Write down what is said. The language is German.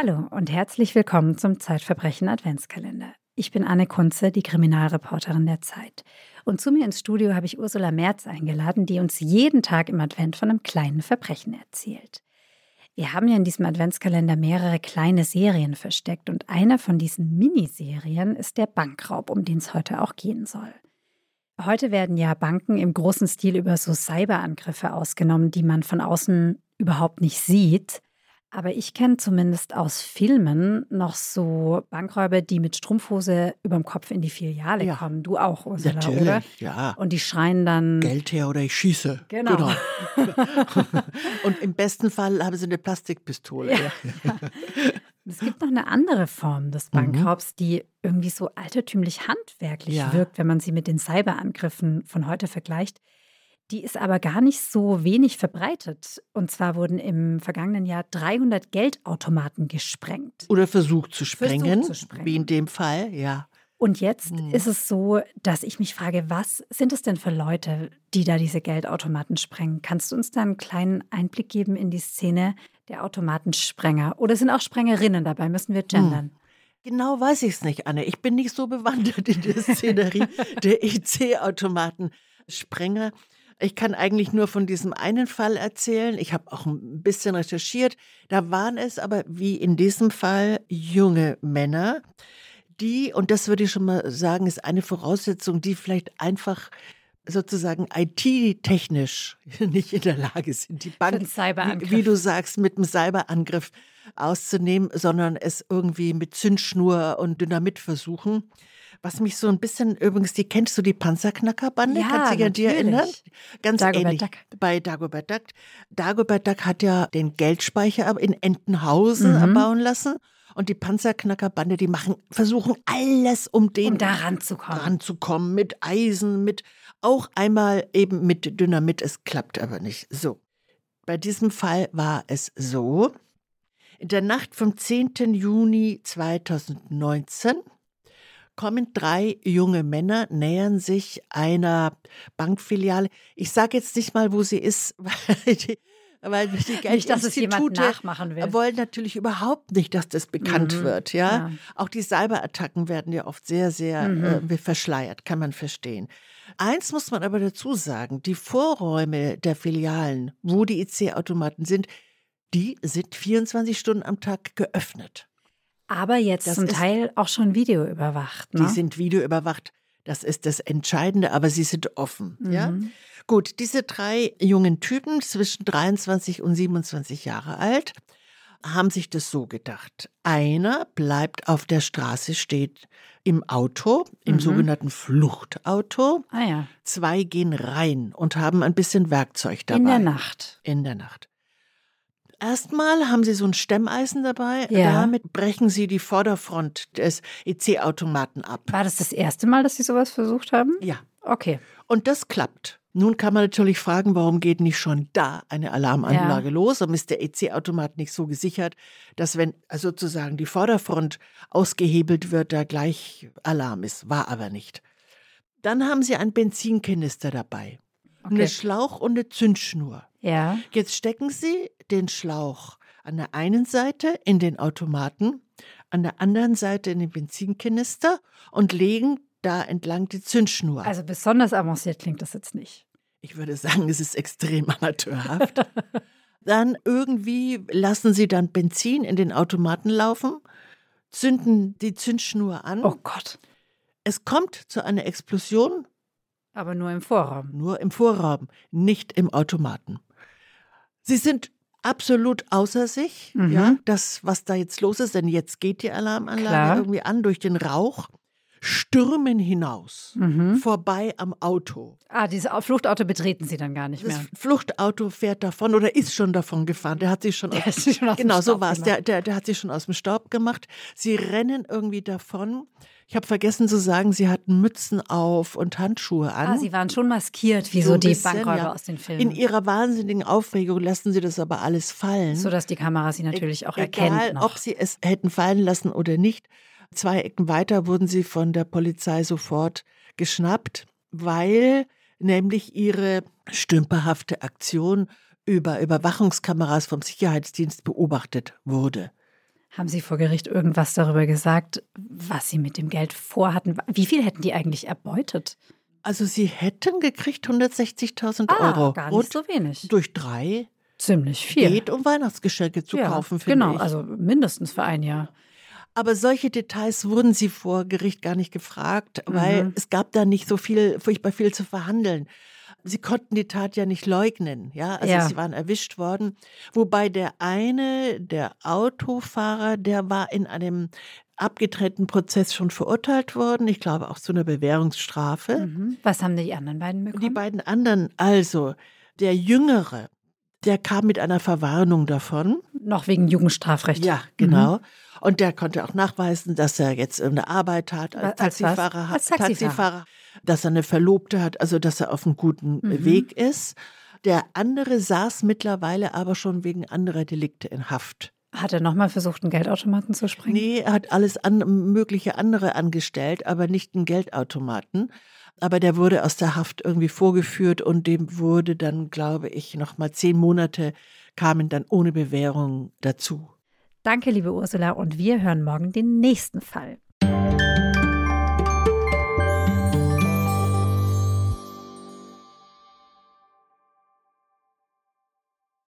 Hallo und herzlich willkommen zum Zeitverbrechen Adventskalender. Ich bin Anne Kunze, die Kriminalreporterin der Zeit. Und zu mir ins Studio habe ich Ursula Merz eingeladen, die uns jeden Tag im Advent von einem kleinen Verbrechen erzählt. Wir haben ja in diesem Adventskalender mehrere kleine Serien versteckt und einer von diesen Miniserien ist der Bankraub, um den es heute auch gehen soll. Heute werden ja Banken im großen Stil über so Cyberangriffe ausgenommen, die man von außen überhaupt nicht sieht. Aber ich kenne zumindest aus Filmen noch so Bankräuber, die mit Strumpfhose überm Kopf in die Filiale ja. kommen. Du auch, Ursula, Natürlich, oder? ja. Und die schreien dann... Geld her oder ich schieße. Genau. genau. Und im besten Fall haben sie eine Plastikpistole. Ja. Es gibt noch eine andere Form des mhm. Bankraubs, die irgendwie so altertümlich handwerklich wirkt, wenn man sie mit den Cyberangriffen von heute vergleicht. Die ist aber gar nicht so wenig verbreitet. Und zwar wurden im vergangenen Jahr 300 Geldautomaten gesprengt. Oder versucht zu sprengen, versucht zu sprengen. wie in dem Fall, ja. Und jetzt hm. ist es so, dass ich mich frage, was sind es denn für Leute, die da diese Geldautomaten sprengen? Kannst du uns da einen kleinen Einblick geben in die Szene der Automatensprenger? Oder sind auch Sprengerinnen dabei? Müssen wir gendern? Hm. Genau weiß ich es nicht, Anne. Ich bin nicht so bewandert in der Szenerie der EC-Automatensprenger. Ich kann eigentlich nur von diesem einen Fall erzählen. Ich habe auch ein bisschen recherchiert. Da waren es aber wie in diesem Fall junge Männer, die, und das würde ich schon mal sagen, ist eine Voraussetzung, die vielleicht einfach sozusagen IT-technisch nicht in der Lage sind, die Bank, wie, wie, du sagst, mit einem Cyberangriff auszunehmen, sondern es irgendwie mit Zündschnur und Dynamit versuchen. Was mich so ein bisschen, übrigens, die kennst du die Panzerknackerbande? Ja, Kannst du dich an die erinnern? Ganz Dagobert ähnlich Duck. bei Dagobert Duck. Dagobert Duck hat ja den Geldspeicher in Entenhausen mhm. erbauen lassen. Und die Panzerknackerbande, die machen, versuchen alles, um den um da ranzukommen. ranzukommen. Mit Eisen, mit auch einmal eben mit Dynamit. Es klappt aber nicht. So. Bei diesem Fall war es so. In der Nacht vom 10. Juni 2019 kommen drei junge Männer, nähern sich einer Bankfiliale. Ich sage jetzt nicht mal, wo sie ist, weil die, weil die will. wollen natürlich überhaupt nicht, dass das bekannt mhm. wird. Ja? ja? auch die Cyberattacken werden ja oft sehr, sehr mhm. äh, verschleiert, kann man verstehen. Eins muss man aber dazu sagen: Die Vorräume der Filialen, wo die IC-Automaten sind, die sind 24 Stunden am Tag geöffnet. Aber jetzt das zum Teil auch schon videoüberwacht. Ne? Die sind videoüberwacht. Das ist das Entscheidende, aber sie sind offen. Mhm. Ja? Gut, diese drei jungen Typen zwischen 23 und 27 Jahre alt haben sich das so gedacht. Einer bleibt auf der Straße, steht im Auto, im mhm. sogenannten Fluchtauto. Ah, ja. Zwei gehen rein und haben ein bisschen Werkzeug dabei. In der Nacht. In der Nacht. Erstmal haben sie so ein Stemmeisen dabei. Ja. Damit brechen sie die Vorderfront des EC-Automaten ab. War das das erste Mal, dass sie sowas versucht haben? Ja. Okay. Und das klappt. Nun kann man natürlich fragen, warum geht nicht schon da eine Alarmanlage ja. los? Warum ist der EC-Automat nicht so gesichert, dass wenn sozusagen die Vorderfront ausgehebelt wird, da gleich Alarm ist? War aber nicht. Dann haben sie einen Benzinkanister dabei, okay. eine Schlauch und eine Zündschnur. Ja. Jetzt stecken Sie den Schlauch an der einen Seite in den Automaten, an der anderen Seite in den Benzinkanister und legen da entlang die Zündschnur. Also besonders avanciert klingt das jetzt nicht. Ich würde sagen, es ist extrem amateurhaft. dann irgendwie lassen Sie dann Benzin in den Automaten laufen, zünden die Zündschnur an. Oh Gott. Es kommt zu einer Explosion. Aber nur im Vorraum. Nur im Vorraum, nicht im Automaten. Sie sind absolut außer sich, mhm. ja, das, was da jetzt los ist, denn jetzt geht die Alarmanlage Klar. irgendwie an durch den Rauch, stürmen hinaus, mhm. vorbei am Auto. Ah, dieses Fluchtauto betreten Sie dann gar nicht mehr. Das Fluchtauto fährt davon oder ist schon davon gefahren. Der hat sich schon, aus, schon aus genau so war es. Der, der, der hat sich schon aus dem Staub gemacht. Sie rennen irgendwie davon. Ich habe vergessen zu sagen, sie hatten Mützen auf und Handschuhe an. Ah, sie waren schon maskiert, wie so, so die bisschen, Bankräuber ja. aus den Filmen. In ihrer wahnsinnigen Aufregung lassen sie das aber alles fallen. So dass die Kamera sie natürlich auch e erkennt. Egal, noch. ob sie es hätten fallen lassen oder nicht. Zwei Ecken weiter wurden sie von der Polizei sofort geschnappt, weil nämlich ihre stümperhafte Aktion über Überwachungskameras vom Sicherheitsdienst beobachtet wurde. Haben Sie vor Gericht irgendwas darüber gesagt, was Sie mit dem Geld vorhatten? Wie viel hätten die eigentlich erbeutet? Also sie hätten gekriegt 160.000 Ah, Euro. gar nicht so wenig. durch drei Ziemlich viel. geht, um Weihnachtsgeschenke zu ja, kaufen, finde Genau, ich. also mindestens für ein Jahr. Aber solche Details wurden sie vor Gericht gar nicht gefragt, weil Mhm. es gab da nicht so viel, furchtbar viel zu verhandeln. Sie konnten die Tat ja nicht leugnen, ja. Also Ja. sie waren erwischt worden. Wobei der eine, der Autofahrer, der war in einem abgetrennten Prozess schon verurteilt worden. Ich glaube auch zu einer Bewährungsstrafe. Mhm. Was haben die anderen beiden bekommen? Die beiden anderen, also der Jüngere, der kam mit einer Verwarnung davon. Noch wegen Jugendstrafrecht. Ja, genau. Und der konnte auch nachweisen, dass er jetzt eine Arbeit hat als Als? Taxifahrer, hat, Als Taxifahrer. dass er eine Verlobte hat, also dass er auf einem guten Mhm. Weg ist. Der andere saß mittlerweile aber schon wegen anderer Delikte in Haft. Hat er nochmal versucht, einen Geldautomaten zu sprengen? Nee, er hat alles an, mögliche andere angestellt, aber nicht einen Geldautomaten. Aber der wurde aus der Haft irgendwie vorgeführt und dem wurde dann, glaube ich, noch mal zehn Monate kamen dann ohne Bewährung dazu. Danke, liebe Ursula, und wir hören morgen den nächsten Fall.